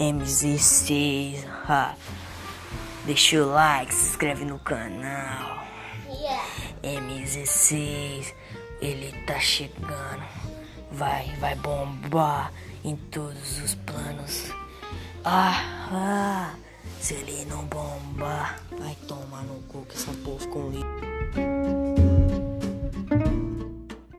MZ6. Ha. Deixa o like, se inscreve no canal. Yeah. MZ6, ele tá chegando. Vai, vai bombar em todos os planos. Ah, ah, se ele não bombar, vai tomar no cu que essa porra ficou um.